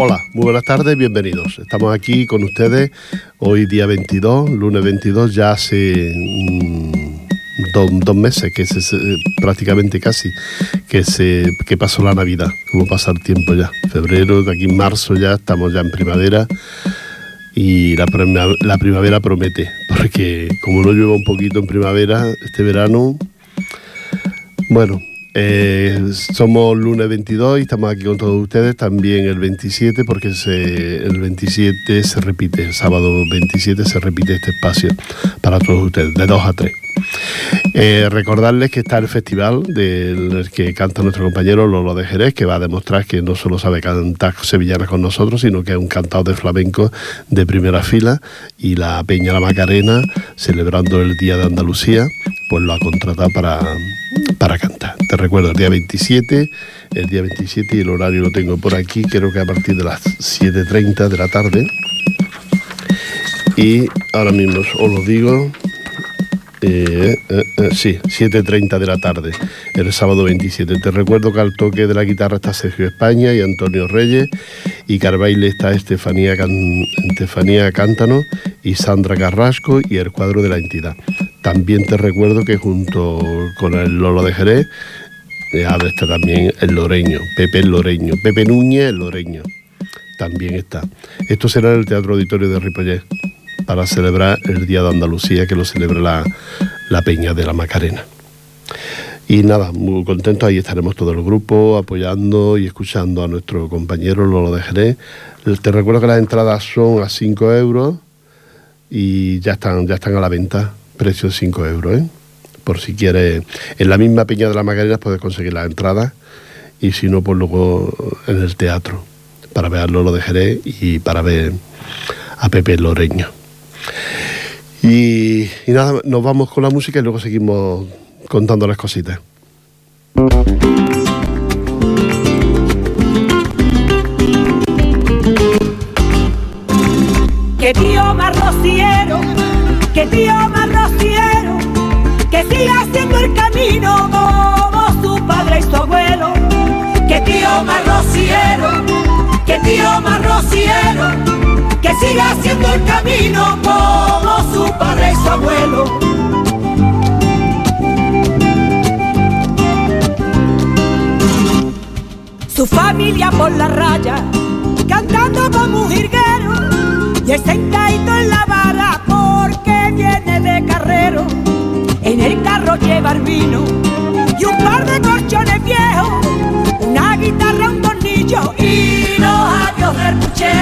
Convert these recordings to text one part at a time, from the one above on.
Hola, muy buenas tardes, bienvenidos. Estamos aquí con ustedes hoy día 22, lunes 22, ya hace mm, dos, meses, que se, prácticamente casi, que, se, que pasó la Navidad, como pasa el tiempo ya. Febrero, de aquí en marzo ya, estamos ya en primavera y la, la primavera promete, porque como no llueve un poquito en primavera, este verano, bueno, eh, somos lunes 22 y estamos aquí con todos ustedes también el 27 porque el 27 se repite, el sábado 27 se repite este espacio para todos ustedes, de 2 a 3. Eh, recordarles que está el festival del que canta nuestro compañero Lolo de Jerez, que va a demostrar que no solo sabe cantar sevillanas con nosotros, sino que es un cantado de flamenco de primera fila y la Peña La Macarena, celebrando el Día de Andalucía, pues lo ha contratado para, para cantar. Te recuerdo, el día 27, el día 27 y el horario lo tengo por aquí, creo que a partir de las 7.30 de la tarde. Y ahora mismo os lo digo, eh, eh, eh, sí, 7.30 de la tarde, el sábado 27. Te recuerdo que al toque de la guitarra está Sergio España y Antonio Reyes, y Carbaile está Estefanía, Estefanía Cántano y Sandra Carrasco y el cuadro de la entidad. También te recuerdo que junto con el Lolo de Jerez, está también el Loreño, Pepe Loreño, Pepe Núñez el Loreño. También está. Esto será en el Teatro Auditorio de Ripollet para celebrar el Día de Andalucía que lo celebra la, Peña de la Macarena. Y nada, muy contento, ahí estaremos todo el grupo apoyando y escuchando a nuestro compañero Lolo de Jerez. Te recuerdo que las entradas son a 5 euros y ya están, ya están a la venta, precio de 5 euros. ¿eh? Por si quieres, en la misma Peña de la Macarena puedes conseguir las entradas y si no, pues luego en el teatro para ver a Lolo de Jerez y para ver a Pepe Loreño. Y, nada, nos vamos con la música y luego seguimos contando las cositas. Que tío más rociero, que tío más rociero, que siga haciendo el camino como su padre y su abuelo. Que tío más rociero, que tío más rociero que siga haciendo el camino como su padre y su abuelo. Su familia por la raya, cantando como un jirguero, y el sentadito en la vara porque viene de carrero. En el carro lleva el vino y un par de colchones viejos, una guitarra, un tornillo y los adiós del puchero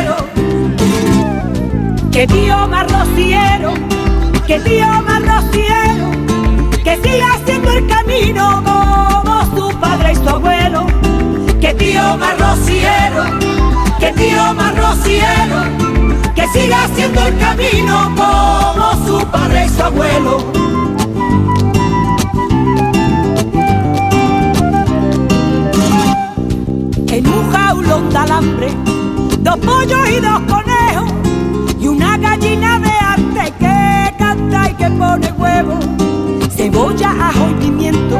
que tío más que siga haciendo el camino como su padre y su abuelo, que tío más que tío más que siga haciendo el camino como su padre y su abuelo. En un jaulón de alambre, dos pollos y dos conejos una gallina de que pone huevo, cebolla, ajo y pimiento,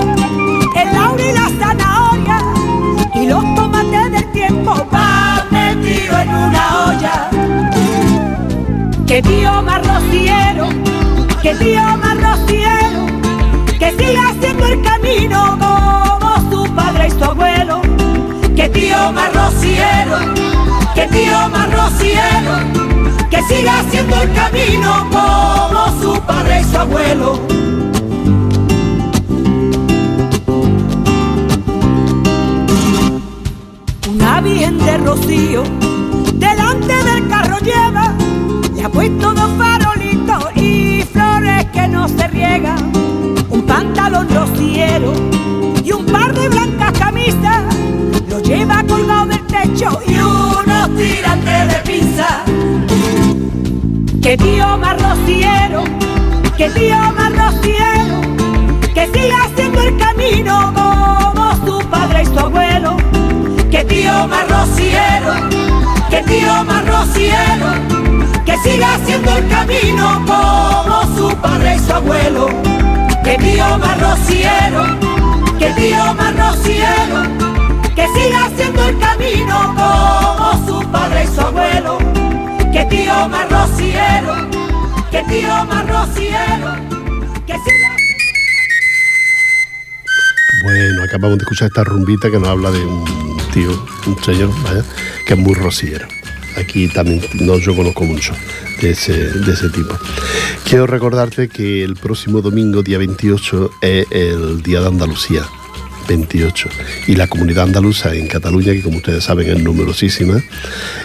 el laurel y la zanahoria y los tomates del tiempo va metido en una olla. Que tío más rociero, que tío más rociero, que siga haciendo el camino como su padre y su abuelo. Que tío más rociero, que tío más rociero que siga haciendo el camino como su padre y su abuelo. Una virgen de rocío delante del carro lleva, le ha puesto dos farolitos y flores que no se riegan, un pantalón rociero y un par de blancas camisas, lo lleva colgado del techo y unos tirantes de pinza. Que tío más rociero, que tío más rociero, que siga haciendo el camino como su padre y su abuelo, que tío más rociero, que tío más rociero, que siga haciendo el camino como su padre y su abuelo, que tío más rociero, que tío más rociero, que siga haciendo el camino como su padre y su abuelo, que tío Marrociero, que tío Marrociero, que siga... Bueno, acabamos de escuchar esta rumbita que nos habla de un tío, un señor, que es muy rociero aquí también no yo conozco mucho de ese, de ese, tipo. Quiero recordarte que el próximo domingo, día 28, es el Día de Andalucía. 28 y la comunidad andaluza en Cataluña que como ustedes saben es numerosísima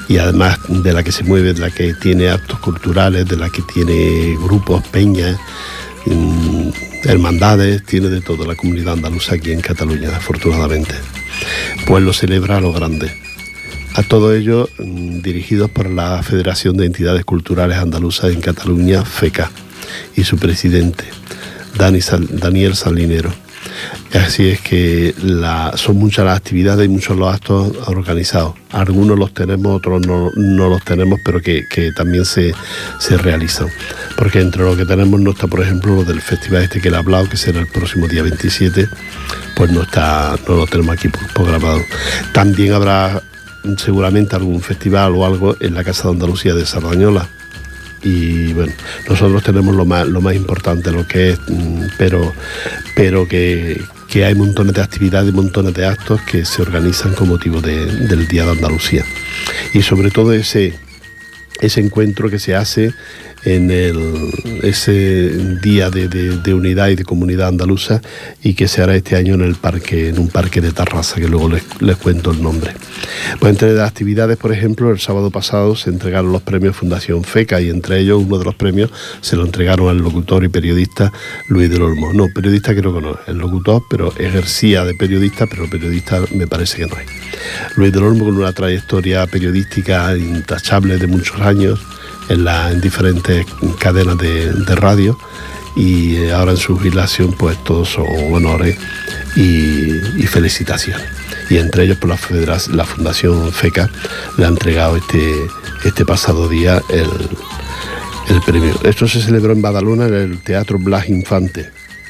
y además de la que se mueve, de la que tiene actos culturales, de la que tiene grupos, peñas, mm, hermandades, tiene de todo la comunidad andaluza aquí en Cataluña, afortunadamente. Pues lo celebra a lo grande. A todo ello mm, dirigidos por la Federación de Entidades Culturales Andaluzas en Cataluña, FECA, y su presidente, Daniel Salinero. Así es que son muchas las actividades y muchos los actos organizados. Algunos los tenemos, otros no, los tenemos, pero que, también se, se realizan. Porque entre lo que tenemos no está, por ejemplo, lo del festival este que le he hablado, que será el próximo día 27, pues no está, no lo tenemos aquí programado. También habrá seguramente algún festival o algo en la Casa de Andalucía de Sardañola y bueno, nosotros tenemos lo más, lo más importante, lo que es, mm, pero, pero que, que hay montones de actividades, montones de actos que se organizan con motivo de- del Día de Andalucía. Y sobre todo ese, ese encuentro que se hace en el, ese día de, unidad y de comunidad andaluza y que se hará este año en el parque, en un parque de Tarrasa, que luego les, cuento el nombre. Pues entre las actividades, por ejemplo, el sábado pasado se entregaron los premios Fundación FECA y entre ellos uno de los premios se lo entregaron al locutor y periodista Luis del Olmo. No, periodista creo que no, el locutor, pero ejercía de periodista, pero periodista me parece que no es. Luis del Olmo con una trayectoria periodística intachable de muchos años en, la- en diferentes cadenas de, radio y eh, ahora en su jubilación pues todos son honores y, y felicitaciones. Y entre ellos por la, federa- la Fundación FECA le ha entregado este, este pasado día el, el premio. Esto se celebró en Badalona en el Teatro Blas Infante.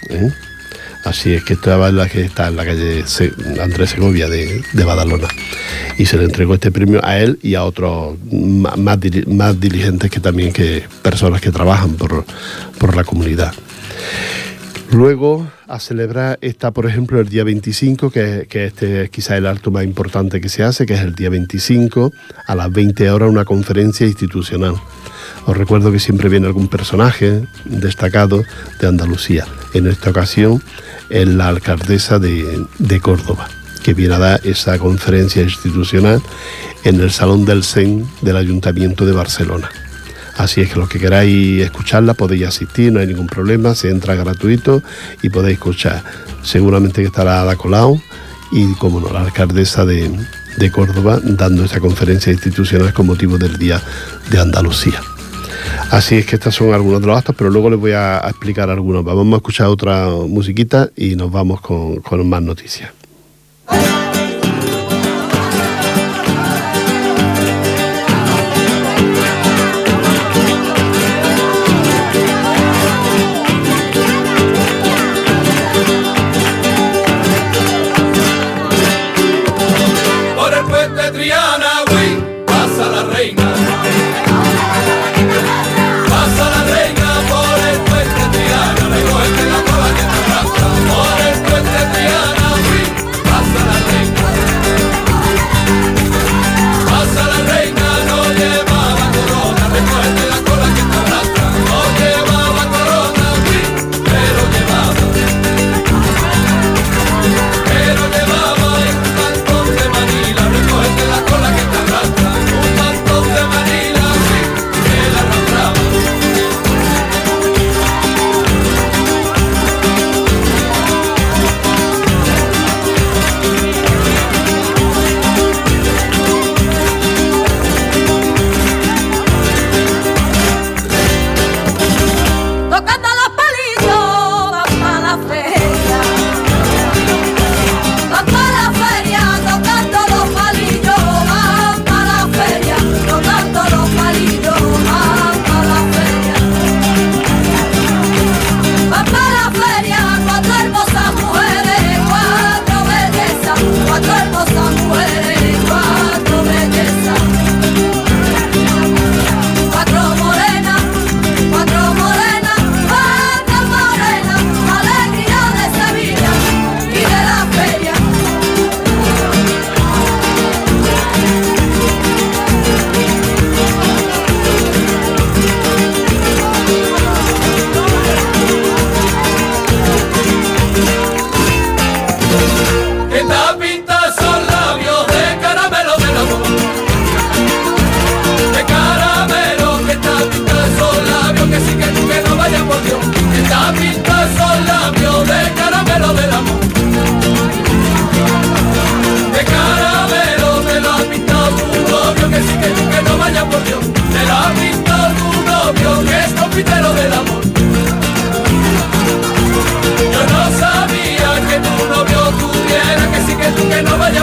¿eh? Así es que estaba en la que está en la calle Andrés Segovia de, Badalona. Y se le entregó este premio a él y a otros más, dili- más diligentes que también que personas que trabajan por, por la comunidad. Luego, a celebrar está, por ejemplo, el día 25, que, este es quizá el acto más importante que se hace, que es el día 25, a las 20 horas, una conferencia institucional. Os recuerdo que siempre viene algún personaje destacado de Andalucía. En esta ocasión es la alcaldesa de, de Córdoba, que viene a dar esa conferencia institucional en el Salón del CEN del Ayuntamiento de Barcelona. Así es que los que queráis escucharla podéis asistir, no hay ningún problema, se entra gratuito y podéis escuchar. Seguramente que estará Ada Colau y, como no, la alcaldesa de, de Córdoba dando esta conferencia institucional con motivo del Día de Andalucía. Así es que estos son algunos de los actos, pero luego les voy a, explicar algunos. Vamos a escuchar otra musiquita y nos vamos con, con más noticias.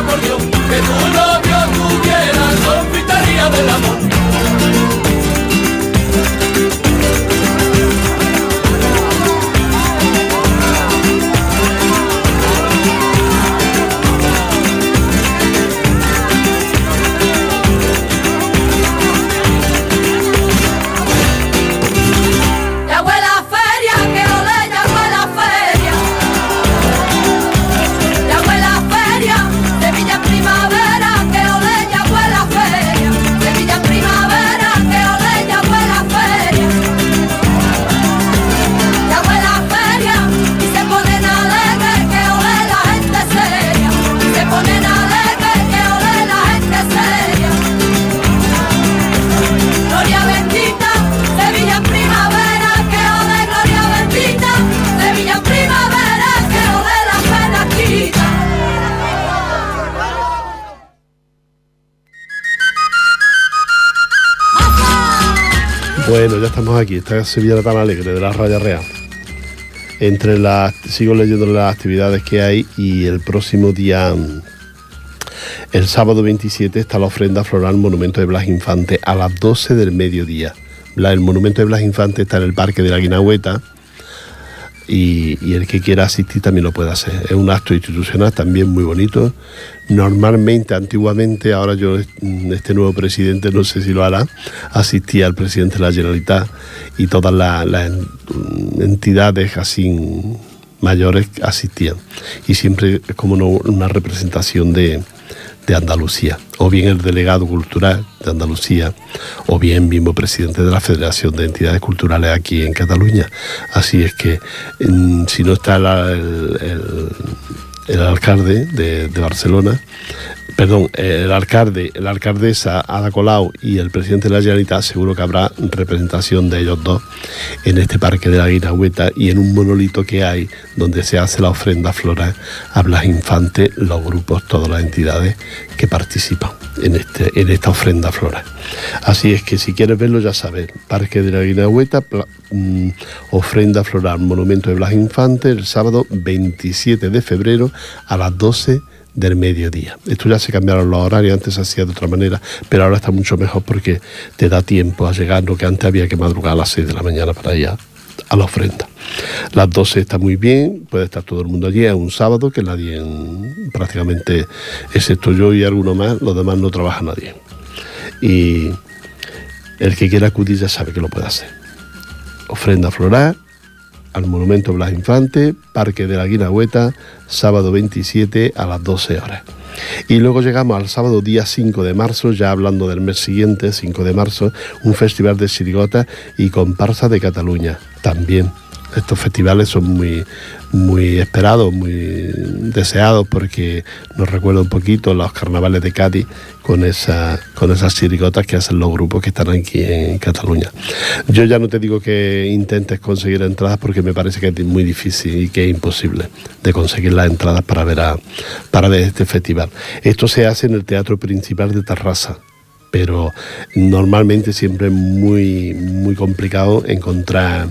por Dios, que tu novio tuviera, confitaría del amor. Bueno, ya estamos aquí, esta Sevilla tan alegre de la Raya Real. Entre las, sigo leyendo las actividades que hay y el próximo día, el sábado 27, está la ofrenda floral Monumento de Blas Infante a las 12 del mediodía. El monumento de Blas Infante está en el Parque de la Guinahueta y, el que quiera asistir también lo puede hacer. Es un acto institucional también muy bonito. Normalmente, antiguamente, ahora yo, este nuevo presidente, no sé si lo hará, asistía al presidente de la Generalitat y todas las, entidades así mayores asistían. Y siempre es como una representación de, de Andalucía, o bien el delegado cultural de Andalucía, o bien mismo presidente de la Federación de Entidades Culturales aquí en Cataluña. Así es que si no está el, alcalde de, de Barcelona, perdón, el alcalde, la alcaldesa Ada Colau y el presidente de la Generalitat, seguro que habrá representación de ellos dos en este parque de la Guinahueta y en un monolito que hay donde se hace la ofrenda floral a Blas Infante, los grupos, todas las entidades que participan en, este, en esta ofrenda floral. Así es que si quieres verlo ya sabes, Parque de la Guinahueta, mm, ofrenda floral, monumento de Blas Infante, el sábado 27 de febrero a las 12 del mediodía. Esto ya se cambiaron los horarios, antes se hacía de otra manera, pero ahora está mucho mejor porque te da tiempo a llegar, lo que antes había que madrugar a las 6 de la mañana para ir a la ofrenda. Las 12 está muy bien, puede estar todo el mundo allí, es un sábado que nadie, prácticamente, excepto yo y alguno más, los demás no trabaja nadie. Y el que quiera acudir ya sabe que lo puede hacer. Ofrenda floral, al Monumento Blas Infante, Parque de la Guinahueta, sábado 27 a las 12 horas. Y luego llegamos al sábado día 5 de marzo, ya hablando del mes siguiente, 5 de marzo, un festival de sirigota y comparsa de Cataluña, también estos festivales son muy, muy esperados, muy deseados porque nos recuerda un poquito los carnavales de Cádiz con, esa, con esas chiricotas que hacen los grupos que están aquí en Cataluña. Yo ya no te digo que intentes conseguir entradas porque me parece que es muy difícil y que es imposible de conseguir las entradas para ver, para ver este festival. Esto se hace en el Teatro Principal de Tarrasa pero normalmente siempre es muy, muy complicado encontrar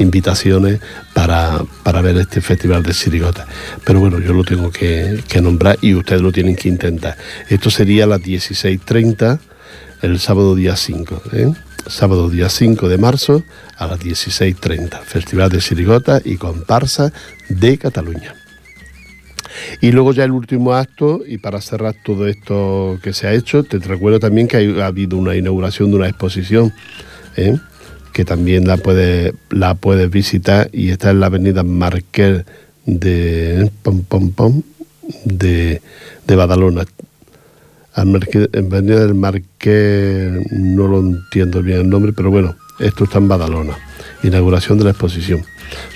invitaciones para, ver este festival de Sirigota. Pero bueno, yo lo tengo que, nombrar y ustedes lo tienen que intentar. Esto sería a las 16.30 el sábado día 5. ¿eh? Sábado día 5 de marzo a las 16.30. Festival de Sirigota y comparsa de Cataluña. Y luego ya el último acto, y para cerrar todo esto que se ha hecho, te recuerdo también que ha habido una inauguración de una exposición. ¿eh? Que también la puedes la puedes visitar y está en la avenida Marqués de pom, pom, pom, de, de Badalona. avenida del Marqués no lo entiendo bien el nombre, pero bueno, esto está en Badalona. Inauguración de la exposición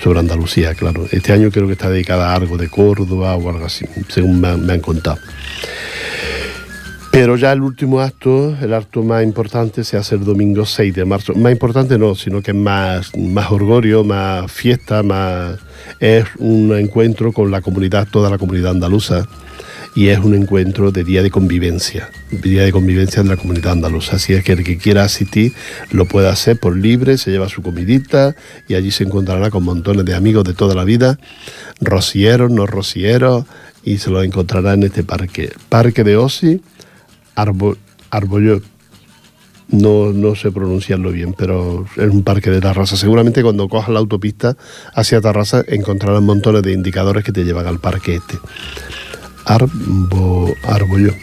sobre Andalucía, claro. Este año creo que está dedicada a algo de Córdoba o algo así, según me han contado. Pero ya el último acto, el acto más importante, se hace el domingo 6 de marzo. Más importante no, sino que es más, más orgullo, más fiesta, más... Es un encuentro con la comunidad, toda la comunidad andaluza, y es un encuentro de día de convivencia, día de convivencia de la comunidad andaluza. Así es que el que quiera asistir lo puede hacer por libre, se lleva su comidita y allí se encontrará con montones de amigos de toda la vida, rocieros, no rocieros, y se lo encontrará en este parque. Parque de Osi Arbo, No, no sé pronunciarlo bien, pero es un parque de Tarrasa. Seguramente cuando cojas la autopista hacia Tarrasa encontrarás montones de indicadores que te llevan al parque este. Arbo, Arbollo.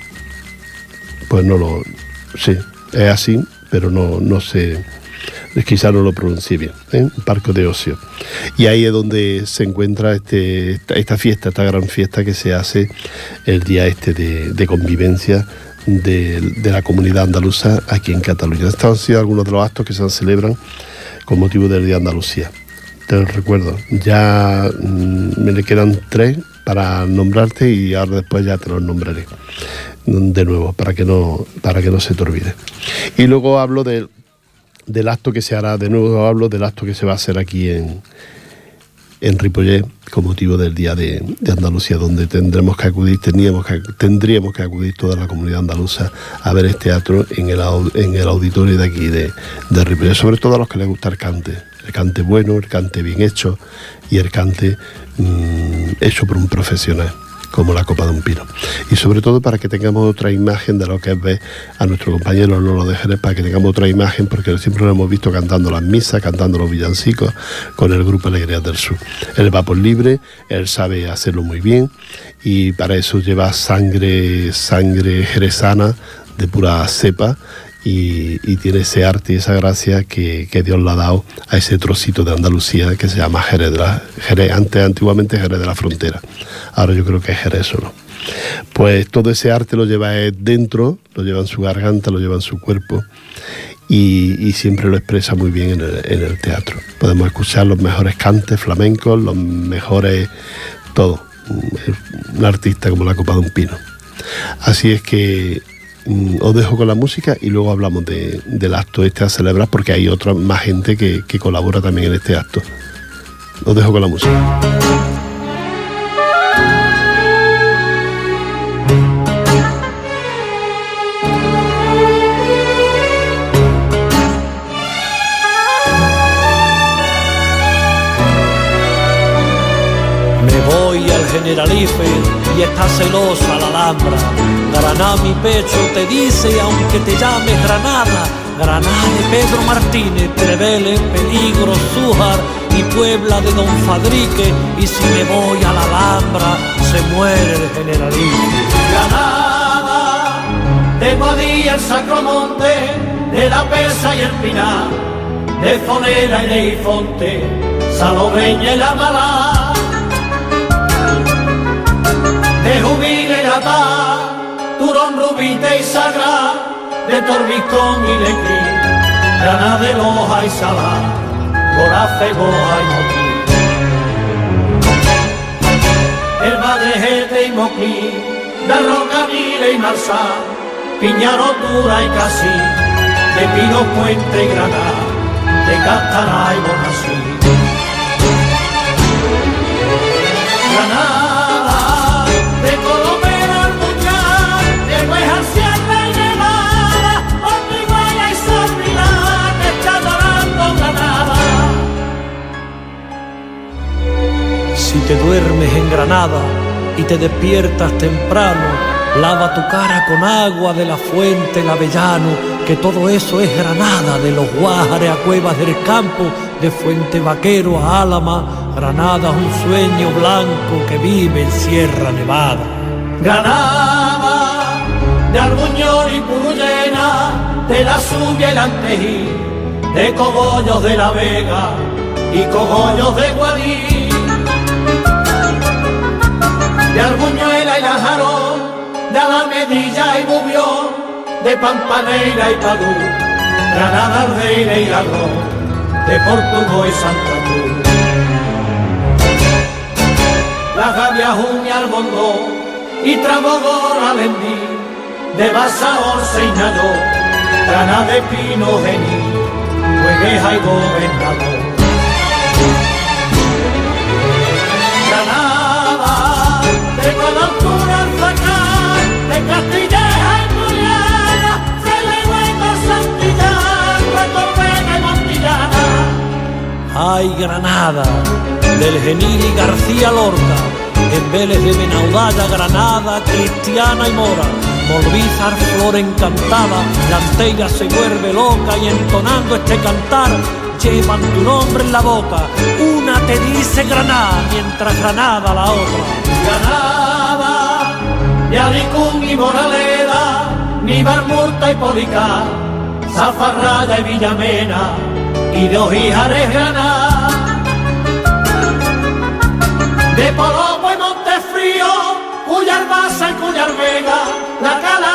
Pues no lo... Sí, es así, pero no, no sé... Quizá no lo pronuncie bien, ¿eh? parque de ocio. Y ahí es donde se encuentra este, esta, fiesta, esta gran fiesta que se hace el día este de convivencia de, la comunidad andaluza aquí en Cataluña. Estos han sido algunos de los actos que se celebran con motivo del Día de Andalucía. Te recuerdo, ya mm, me le quedan tres para nombrarte y ahora después ya te los nombraré de nuevo para que no, para que no se te olvide. Y luego hablo del acto que se hará, de nuevo hablo del acto que se va a hacer aquí en, en Ripollet con motivo del Día de, Andalucía, donde tendremos que acudir, tendríamos que, tendríamos que acudir toda la comunidad andaluza a ver este teatro en el, en el auditorio de aquí de, de sobre todo a los que les gusta el cante, el cante bueno, el cante bien hecho y el cante mm, hecho por un profesional como la copa de un pino. Y sobre todo para que tengamos otra imagen de lo que es ver a nuestro compañero Lolo de Jerez, para que tengamos otra imagen, porque siempre lo hemos visto cantando las misas, cantando los villancicos con el grupo Alegrías del Sur. Él va por libre, él sabe hacerlo muy bien y para eso lleva sangre, sangre jerezana de pura cepa y, tiene ese arte y esa gracia que, Dios le ha dado a ese trocito de Andalucía que se llama Jerez, de la, Jerez antes, antiguamente Jerez de la Frontera. Ahora yo creo que Jerez solo. Pues todo ese arte lo lleva dentro, lo lleva en su garganta, lo lleva en su cuerpo y, siempre lo expresa muy bien en el, en el, teatro. Podemos escuchar los mejores cantes flamencos, los mejores, todo. Un artista como la copa de un pino. Así es que os dejo con la música y luego hablamos del acto este a celebrar porque hay otra más gente que, que colabora también en este acto. Os dejo con la música. Me voy al Generalife y está celosa la Alhambra. Granada mi pecho te dice, aunque te llames Granada, Granada de Pedro Martínez, Trevele, Peligro, Zújar y Puebla de Don Fadrique. Y si me voy a la Alhambra, se muere el Generalife. Granada, de Guadilla el Sacromonte, de La Pesa y el Pinar, de Fonera y de Ifonte, Salomeña y la Malá de Jubile y Turón, Rubite y Sagra, de Torbicón y Lecrí, Granada de Loja y Salá, Gorafe, Goa y Moquí. El Madrejete y Moquí, de Rocamile y Marsá, Piñaro, Dura y Casí, de Pino, Puente y Granada, de Castaná y Bonasí. Granada Duermes en Granada y te despiertas temprano, lava tu cara con agua de la fuente el Avellano, que todo eso es Granada, de los Guájares a Cuevas del Campo, de Fuente Vaquero a Álama, Granada es un sueño blanco que vive en Sierra Nevada. Granada, de Arbuñol y Purullena, de la Subia la Antejí, de Cogollos de la Vega y Cogollos de Guadí de Arbuñuela y Lajarón, de Alamedilla y Bubión, de Pampaneira y Padú, Granada, Reina y Ladrón, de Portugal y Santa Cruz. La Gavia, y Albondó y Trabogor, Alendí, de Basaor, Seinador, Granada de Pino, Gení, Hueveja y Gobernador. Ay Granada, del Genili García Lorca, en Vélez de Benaudalla, Granada, Cristiana y Mora, Morbizar, flor encantada, la antella se vuelve loca y entonando este cantar, llevan tu nombre en la boca, una te dice Granada, mientras Granada la otra. Granada, de Alicún y Moraleda, ni Barmurta y Policar, Zafarraya y Villamena, y de Ojijares Granada, de Polopo y Montefrío, Cuyar Baza y Cuyar Vega, la Calahorra,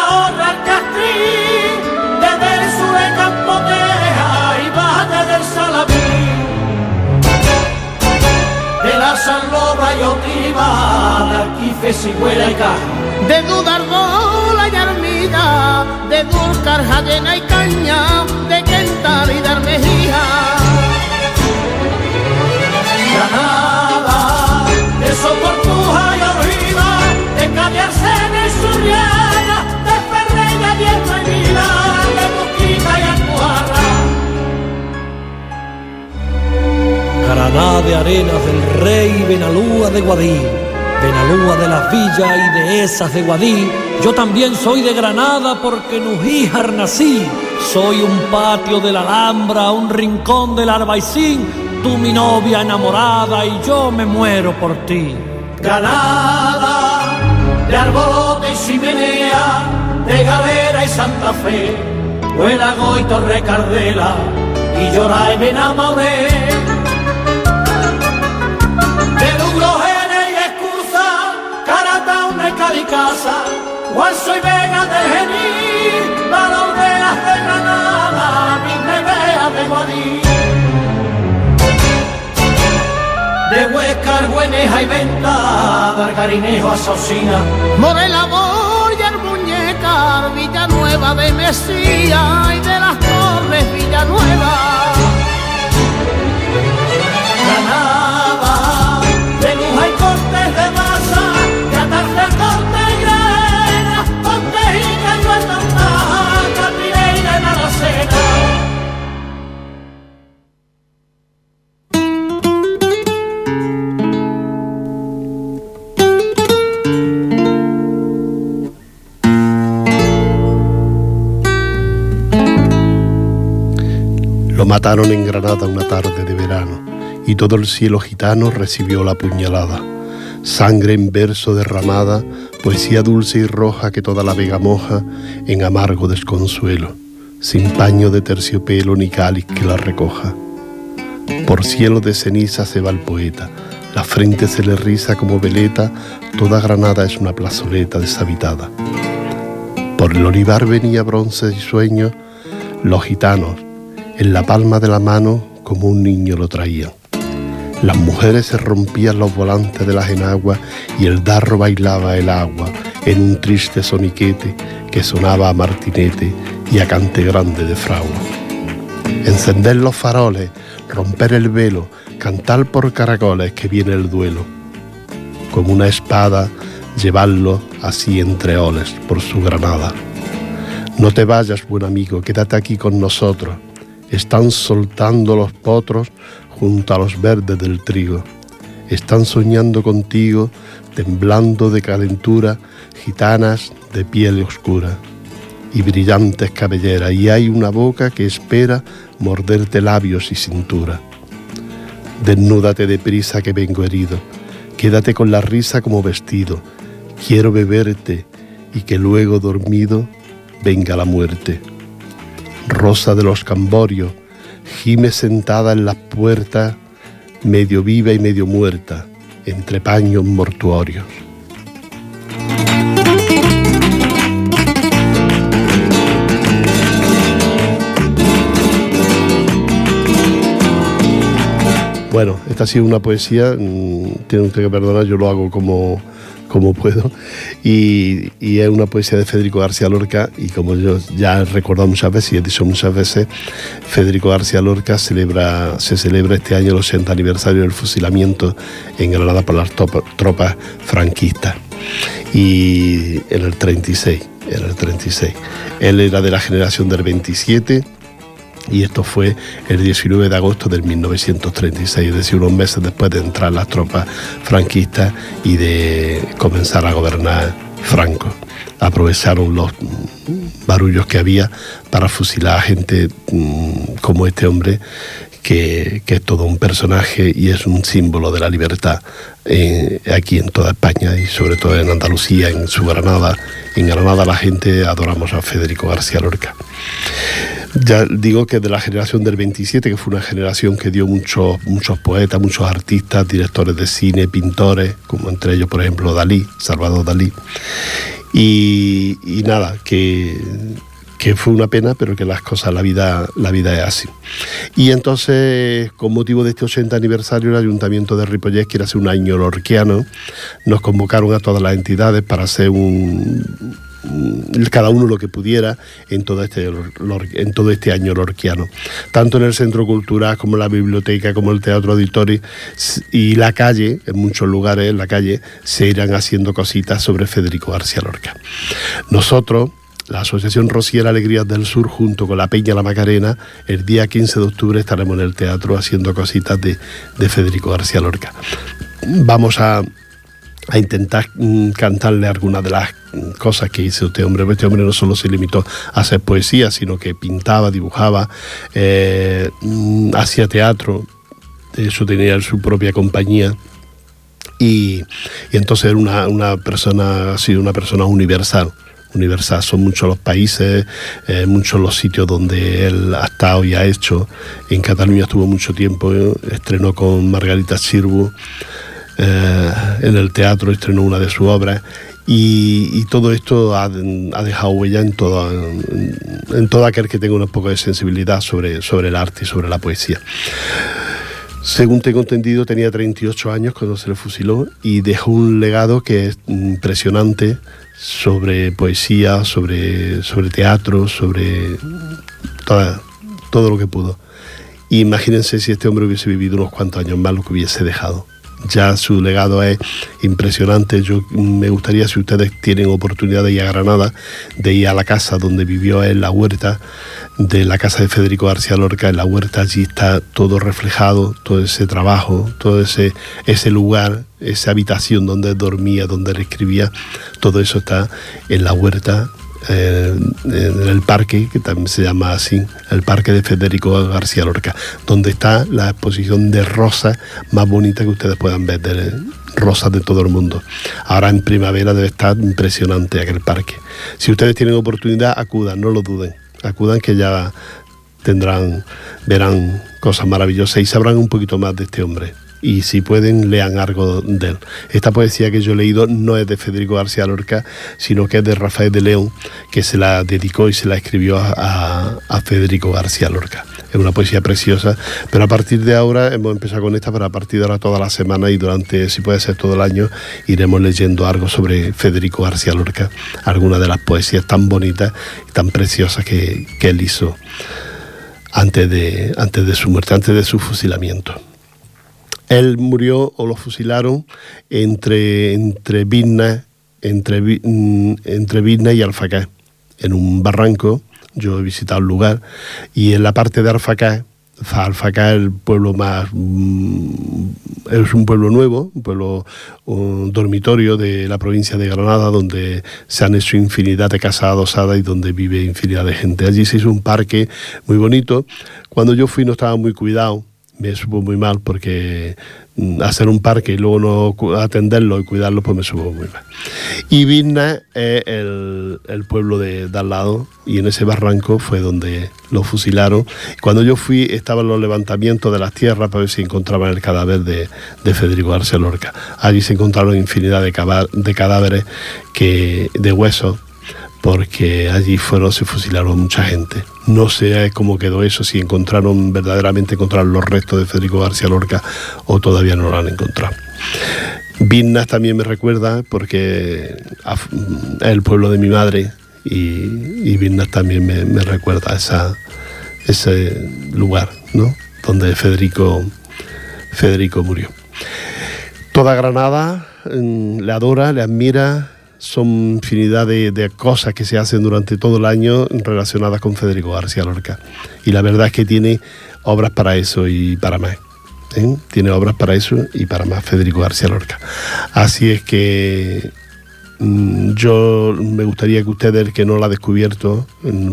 y privada, quife, sigüela y caja. De dudarbola y armida, de dulcar, jadena y caña, de quentar y dar mejía. Granada, de soportuja y arriba, de cadearse en el surreal. Armejía. Granada arenas del rey Benalúa de Guadí, Benalúa de las villas y de esas de Guadí. Yo también soy de Granada porque en Ujíjar nací. Soy un patio de la Alhambra, un rincón del Arbaicín, tú mi novia enamorada y yo me muero por ti. Granada, de arbolote y chimenea, de galera y Santa Fe, Huela y Torre Cardela, y llora y me enamoré. Guaso y Vega de Genil, Balondeas de Granada, Vea de Guadí. De Huescar, Bueneja y Venta, Barcarinejo, Asocina, Morela, Boyer, Muñeca, Villanueva de Mesía y de las Torres Villanueva. Mataron en Granada una tarde de verano y todo el cielo gitano recibió la puñalada. Sangre en verso derramada, poesía dulce y roja que toda la vega moja en amargo desconsuelo, sin paño de terciopelo ni cáliz que la recoja. Por cielo de ceniza se va el poeta, la frente se le riza como veleta, toda Granada es una plazoleta deshabitada. Por el olivar venía bronce y sueño, los gitanos, en la palma de la mano como un niño lo traían. Las mujeres se rompían los volantes de las enaguas y el darro bailaba el agua en un triste soniquete que sonaba a martinete y a cante grande de fragua. Encender los faroles, romper el velo, cantar por caracoles que viene el duelo. Como una espada, llevarlo así entre oles por su granada. No te vayas, buen amigo, quédate aquí con nosotros están soltando los potros junto a los verdes del trigo. Están soñando contigo, temblando de calentura, gitanas de piel oscura y brillantes cabelleras, y hay una boca que espera morderte labios y cintura. Desnúdate deprisa que vengo herido, quédate con la risa como vestido, quiero beberte y que luego dormido venga la muerte rosa de los camborios, gime sentada en las puertas, medio viva y medio muerta, entre paños mortuorios. Bueno, esta ha sido una poesía, mm, tiene usted que perdonar, yo lo hago como como puedo. Y, es una poesía de Federico García Lorca y como yo ya he recordado muchas veces y he dicho muchas veces, Federico García Lorca celebra, se celebra este año el 80 aniversario del fusilamiento en Granada por las tropas franquistas. Y en el 36, en el 36. Él era de la generación del 27 y esto fue el 19 de agosto del 1936, es decir, unos meses después de entrar las tropas franquistas y de comenzar a gobernar Franco. Aprovecharon los barullos que había para fusilar a gente mm, como este hombre que, es todo un personaje y es un símbolo de la libertad eh, aquí en toda España y sobre todo en Andalucía, en su Granada. En Granada la gente adoramos a Federico García Lorca. Ya digo que de la generación del 27, que fue una generación que dio muchos, muchos poetas, muchos artistas, directores de cine, pintores, como entre ellos, por ejemplo, Dalí, Salvador Dalí. Y, nada, que, que fue una pena, pero que las cosas, la vida, la vida es así. Y entonces, con motivo de este 80 aniversario, el Ayuntamiento de Ripollés quiere hacer un año lorquiano. Nos convocaron a todas las entidades para hacer un, cada uno lo que pudiera en todo este, en todo este año lorquiano. Tanto en el centro cultural como en la biblioteca, como el teatro auditorio y la calle, en muchos lugares en la calle, se irán haciendo cositas sobre Federico García Lorca. Nosotros la Asociación Rociera Alegrías del Sur junto con la Peña La Macarena, el día 15 de octubre estaremos en el teatro haciendo cositas de, de Federico García Lorca. Vamos a, intentar mm, cantarle algunas de las cosas que hizo este hombre. Este hombre no solo se limitó a hacer poesía, sino que pintaba, dibujaba, eh, mm, hacía teatro, hecho tenía su propia compañía. Y, entonces era una, persona, ha sido una persona universal. Universal, son muchos los países, eh, muchos los sitios donde él ha estado y ha hecho. En Cataluña estuvo mucho tiempo, eh, estrenó con Margarita Chirbu. Eh, en el teatro estrenó una de sus obras y, y todo esto ha, ha, dejado huella en todo, en, en, todo aquel que tenga un poco de sensibilidad sobre, sobre el arte y sobre la poesía. Según tengo entendido, tenía 38 años cuando se le fusiló y dejó un legado que es impresionante sobre poesía, sobre, sobre teatro, sobre toda, todo lo que pudo. Y imagínense si este hombre hubiese vivido unos cuantos años más, lo que hubiese dejado ya su legado es impresionante. Yo me gustaría, si ustedes tienen oportunidad de ir a Granada, de ir a la casa donde vivió en la huerta, de la casa de Federico García Lorca, en la huerta allí está todo reflejado, todo ese trabajo, todo ese, ese lugar, esa habitación donde dormía, donde él escribía, todo eso está en la huerta eh, en el parque, que también se llama así, el parque de Federico García Lorca, donde está la exposición de rosas más bonita que ustedes puedan ver, de rosas de todo el mundo. Ahora en primavera debe estar impresionante aquel parque. Si ustedes tienen oportunidad, acudan, no lo duden, acudan que ya tendrán, verán cosas maravillosas y sabrán un poquito más de este hombre y si pueden lean algo de él. Esta poesía que yo he leído no es de Federico García Lorca, sino que es de Rafael de León, que se la dedicó y se la escribió a, Federico García Lorca. Es una poesía preciosa, pero a partir de ahora hemos empezado con esta, pero a partir de ahora toda la semana y durante, si puede ser todo el año, iremos leyendo algo sobre Federico García Lorca, algunas de las poesías tan bonitas y tan preciosas que, que él hizo antes de, antes de su muerte, antes de su fusilamiento. Él murió o lo fusilaron entre, entre entre, entre Vilna y Alfacá, en un barranco. Yo he visitado el lugar y en la parte de Alfacá, Alfacá es el pueblo más. es un pueblo nuevo, un pueblo un dormitorio de la provincia de Granada, donde se han hecho infinidad de casas adosadas y donde vive infinidad de gente. Allí se hizo un parque muy bonito. Cuando yo fui no estaba muy cuidado me supo muy mal porque hacer un parque y luego no atenderlo y cuidarlo, pues me supo muy mal. Y Vilna es el, pueblo de, al lado y en ese barranco fue donde lo fusilaron. Cuando yo fui estaban los levantamientos de las tierras para ver si encontraban el cadáver de, de Federico García Lorca. Allí se encontraron infinidad de, cadáveres, de huesos porque allí fueron, se fusilaron mucha gente. No sé cómo quedó eso, si encontraron, verdaderamente encontraron los restos de Federico García Lorca o todavía no lo han encontrado. Vinnas también me recuerda porque es el pueblo de mi madre y, y también me, recuerda ese lugar ¿no? donde Federico, Federico murió. Toda Granada mm, le adora, le admira, son infinidad de, cosas que se hacen durante todo el año relacionadas con Federico García Lorca. Y la verdad es que tiene obras para eso y para más. ¿eh? Tiene obras para eso y para más Federico García Lorca. Así es que mmm, yo me gustaría que usted, el que no la ha descubierto,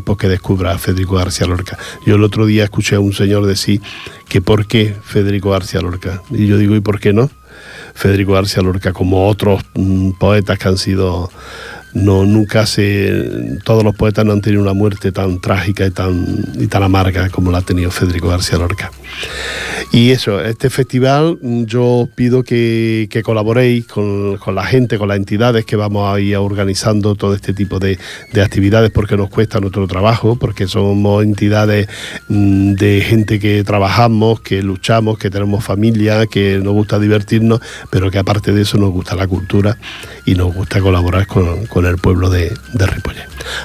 pues que descubra a Federico García Lorca. Yo el otro día escuché a un señor decir que por qué Federico García Lorca. Y yo digo, ¿y por qué no? Federico García Lorca, como otros mm, poetas que han sido no nunca se todos los poetas no han tenido una muerte tan trágica y tan y tan amarga como la ha tenido Federico García Lorca. Y eso este festival yo pido que, que colaboréis con, con, la gente con las entidades que vamos a ir organizando todo este tipo de, de, actividades porque nos cuesta nuestro trabajo porque somos entidades mm, de gente que trabajamos que luchamos que tenemos familia que nos gusta divertirnos pero que aparte de eso nos gusta la cultura y nos gusta colaborar con, con el pueblo de, de.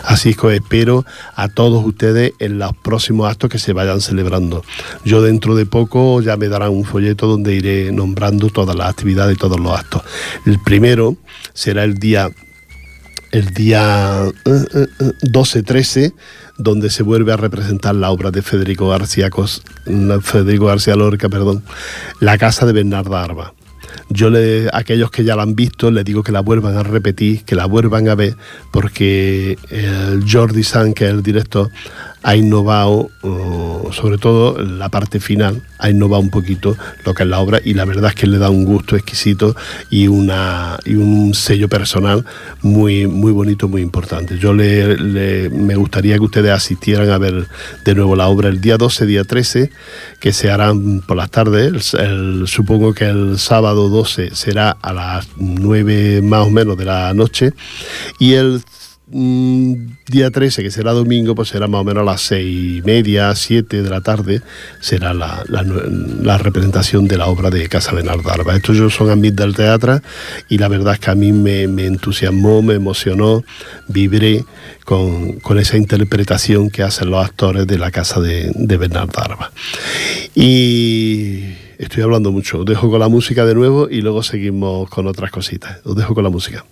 Así que espero a todos ustedes en los próximos actos que se vayan celebrando. Yo dentro de poco ya me darán un folleto donde iré nombrando todas las actividades y todos los actos. El primero será el día el día 12-13, eh, donde se vuelve a representar la obra de Federico García, Federico García Lorca, perdón, La Casa de Bernarda Arba yo le, a aquellos que ya la han visto les digo que la vuelvan a repetir, que la vuelvan a ver, porque el Jordi San, que es el director, ha innovado, sobre todo la parte final, ha innovado un poquito lo que es la obra y la verdad es que le da un gusto exquisito y, una, y un sello personal muy, muy bonito, muy importante. Yo le, me gustaría que ustedes asistieran a ver de nuevo la obra el día 12, día 13, que se harán por las tardes, supongo que el sábado 12 será a las 9 más o menos de la noche y el Mm, día 13, que será domingo, pues será más o menos a las seis y media, siete de la tarde, será la, representación de la obra de Casa Benardarba. Estos yo son amigos del teatro y la verdad es que a mí me, entusiasmó, me emocionó, vibré con, esa interpretación que hacen los actores de la Casa de, de Bernardarba. Y estoy hablando mucho, os dejo con la música de nuevo y luego seguimos con otras cositas. Os dejo con la música.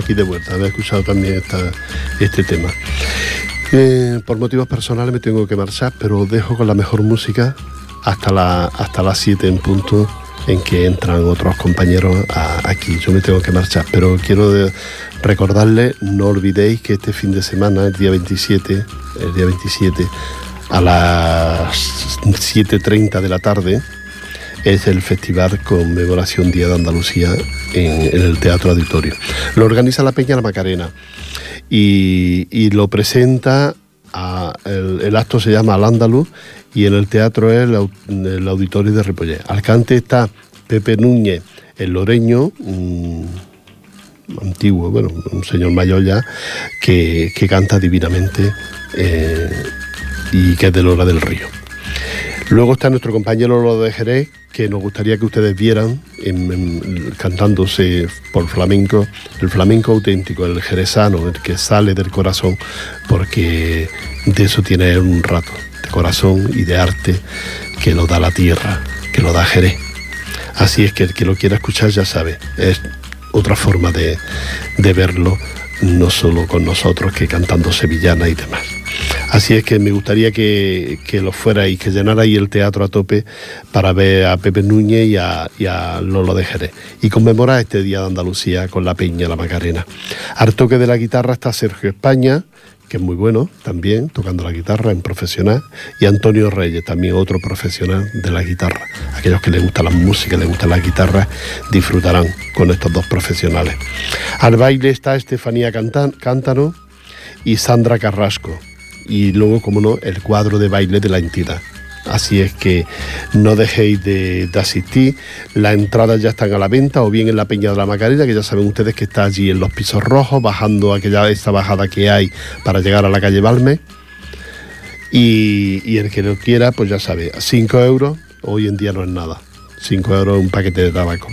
Aquí de vuelta. Había escuchado también este tema. Eh, por motivos personales me tengo que marchar, pero os dejo con la mejor música hasta, la, hasta las 7 en punto en que entran otros compañeros aquí. Yo me tengo que marchar, pero quiero recordarle, no olvidéis que este fin de semana, el día 27, el día 27, a las 7.30 de la tarde, es el Festival Conmemoración Día de Andalucía en, el Teatro Auditorio. Lo organiza la Peña La Macarena y, lo presenta, el, acto se llama Al Andaluz y en el teatro es el, Auditorio de Ripollet. Al cante está Pepe Núñez, el loreño, antiguo, bueno, un señor mayor ya, que, canta divinamente eh, y que es de Lora del Río. Luego está nuestro compañero Lolo de Jerez, que nos gustaría que ustedes vieran cantándose por flamenco, el flamenco auténtico, el jerezano, el que sale del corazón, porque de eso tiene un rato, de corazón y de arte que lo da la tierra, que lo da Jerez. Así es que el que lo quiera escuchar ya sabe, es otra forma de, de verlo, no solo con nosotros que cantando sevillana y demás. Así es que me gustaría que, lo fuera y que llenara ahí el teatro a tope para ver a Pepe Núñez y a, Lolo de Jerez. Y conmemorar este Día de Andalucía con la Peña, la Macarena. Al toque de la guitarra está Sergio España, que es muy bueno también, tocando la guitarra en profesional, y Antonio Reyes, también otro profesional de la guitarra. Aquellos que les gusta la música, les gusta la guitarra, disfrutarán con estos dos profesionales. Al baile está Estefanía Cántano y Sandra Carrasco y luego, como no, el cuadro de baile de la entidad. Así es que no dejéis de, asistir. Las entradas ya están a la venta o bien en la Peña de la Macarena, que ya saben ustedes que está allí en los pisos rojos, bajando aquella esta bajada que hay para llegar a la calle Balme. Y, el que lo quiera, pues ya sabe, 5 euros hoy en día no es nada. 5 euros un paquete de tabaco.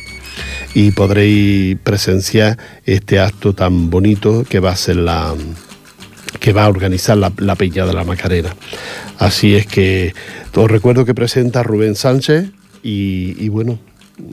Y podréis presenciar este acto tan bonito que va a ser la, que va a organizar la, Peña de la Macarena. Así es que os recuerdo que presenta Rubén Sánchez y, bueno,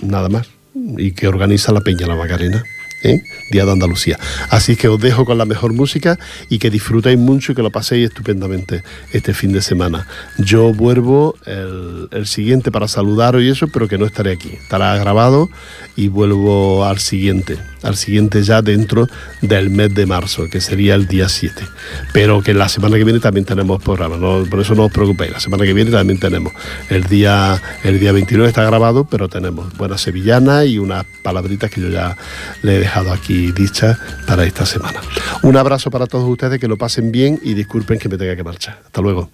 nada más, y que organiza la Peña de la Macarena. ¿eh? De Andalucía. Así que os dejo con la mejor música y que disfrutéis mucho y que lo paséis estupendamente este fin de semana. Yo vuelvo el, siguiente para saludaros y eso, pero que no estaré aquí. Estará grabado y vuelvo al siguiente al siguiente ya dentro del mes de marzo, que sería el día 7. Pero que la semana que viene también tenemos programa, por eso no os preocupéis, la semana que viene también tenemos. El día, el día 29 está grabado, pero tenemos buena sevillana y unas palabritas que yo ya le he dejado aquí dichas para esta semana. Un abrazo para todos ustedes, que lo pasen bien y disculpen que me tenga que marchar. Hasta luego.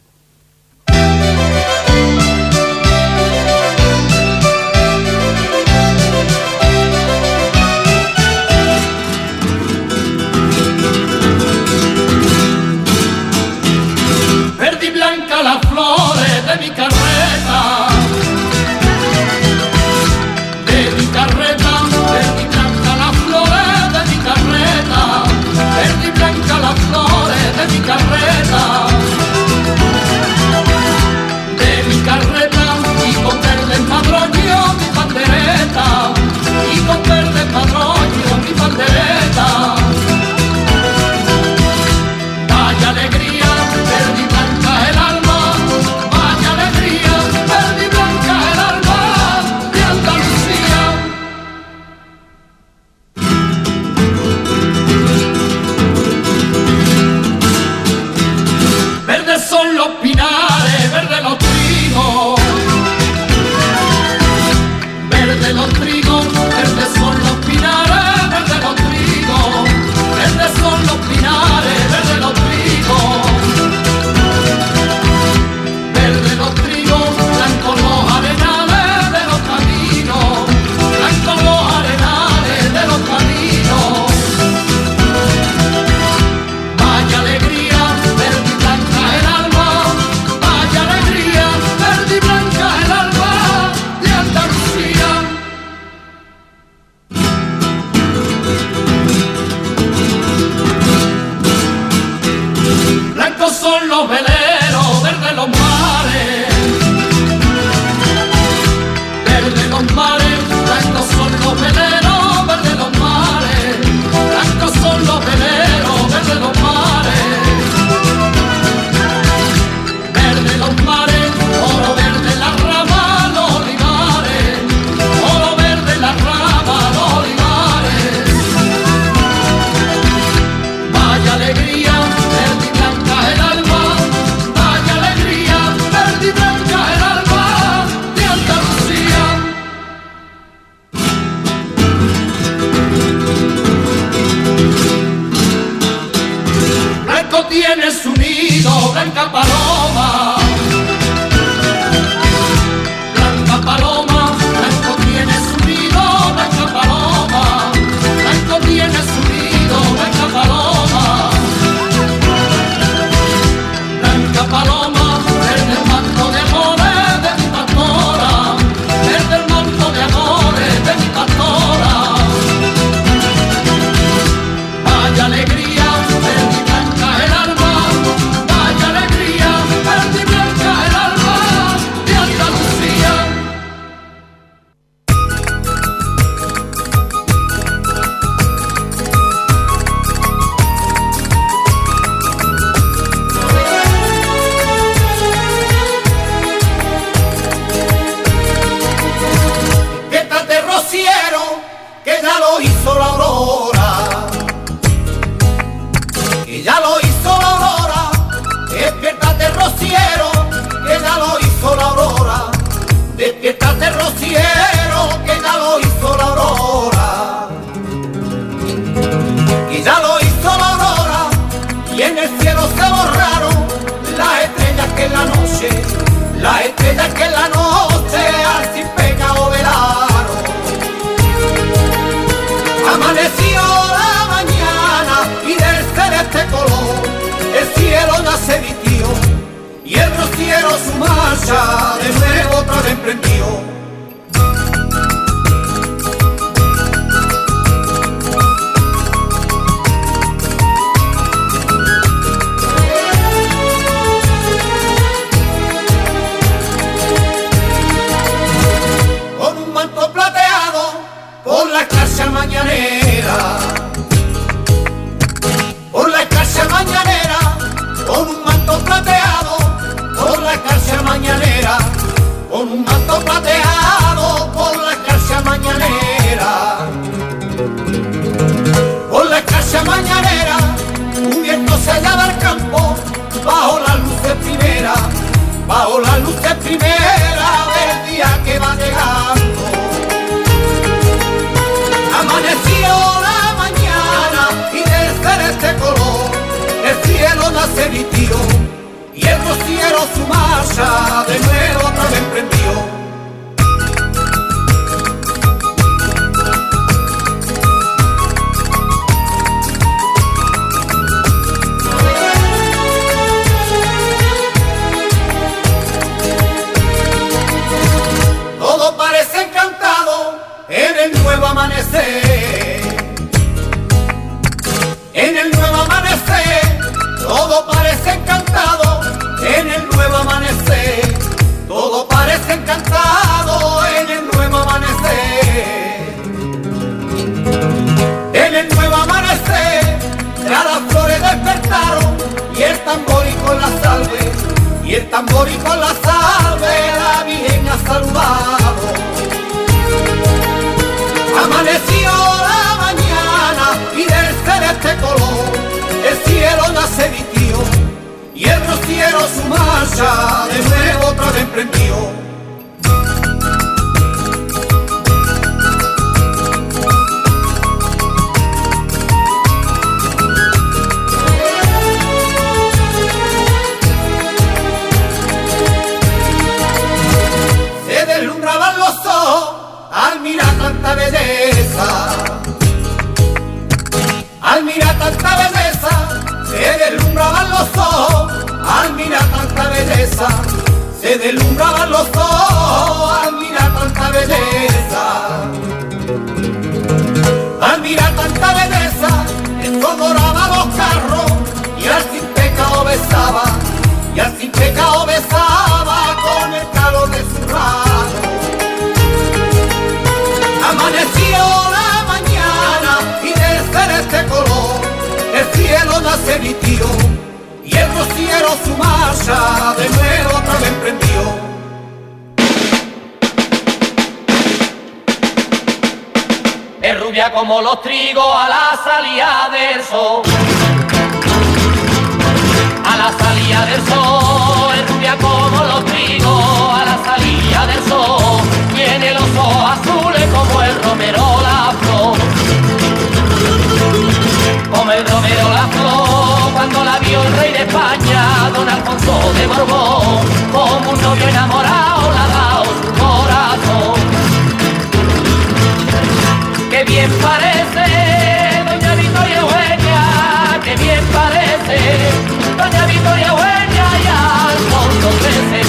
Rociero, que ya lo hizo la aurora, que ya lo hizo la aurora, y en el cielo se borraron las estrellas que en la noche, las estrellas que en la noche al sin pecado velaron. Amaneció la mañana y del celeste color el cielo ya se vistió y el rociero su marcha bajo la luz de primera, bajo la luz de primera del día que va llegando. Amaneció la mañana y del celeste color el cielo ya se vistió y el rociero su marcha de nuevo otra vez emprendió. De nuevo otra vez emprendió. Es rubia como los trigos a la salida del sol. A la salida del sol, es rubia como los trigos a la salida del sol. Tiene los ojos azules como el romero la flor. Como el romero cuando la vio el rey de España, don Alfonso de Borbón, como un novio enamorado la ha dado su corazón. Que bien parece, doña Victoria Eugenia, que bien parece, doña Victoria Eugenia y Alfonso XIII.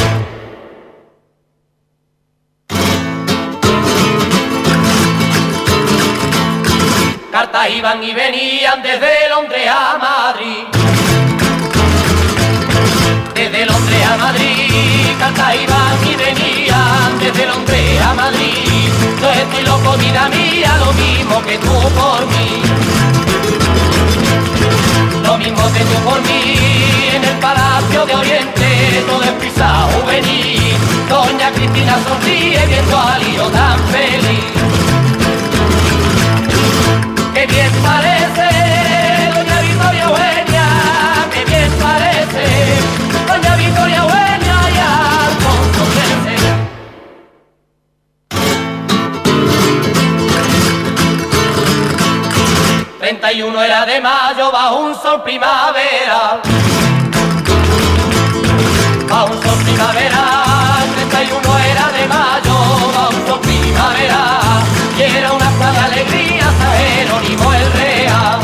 Cartas iban y venían desde Londres a Madrid. Desde Londres a Madrid, cartas iban y desde Londres a Madrid. Yo estoy loco, vida mía, lo mismo que tú por mí. Lo mismo que tú por mí, en el Palacio de Oriente, todo es prisa juvenil. Doña Cristina sonríe viendo al lío tan feliz. 31 era de mayo bajo un sol primaveral. Bajo un sol primaveral, 31 era de mayo bajo un sol primaveral. Y era una de alegría, San Jerónimo el Real.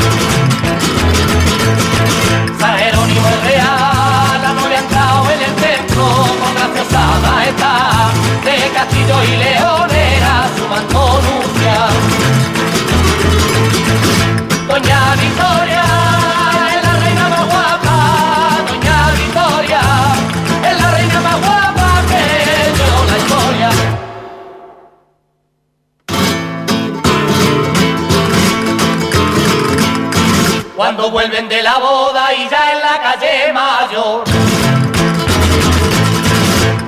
San Jerónimo el Real, la novia entrado en el templo con graciosa majestad. De castillo y león era su manto nupcial. cuando vuelven de la boda y ya en la calle mayor.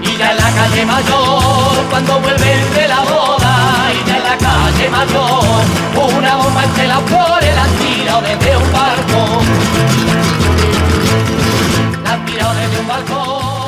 Y ya en la calle mayor, cuando vuelven de la boda y ya en la calle mayor, una bomba entre las flores la tira desde un barco. La tira desde un balcón.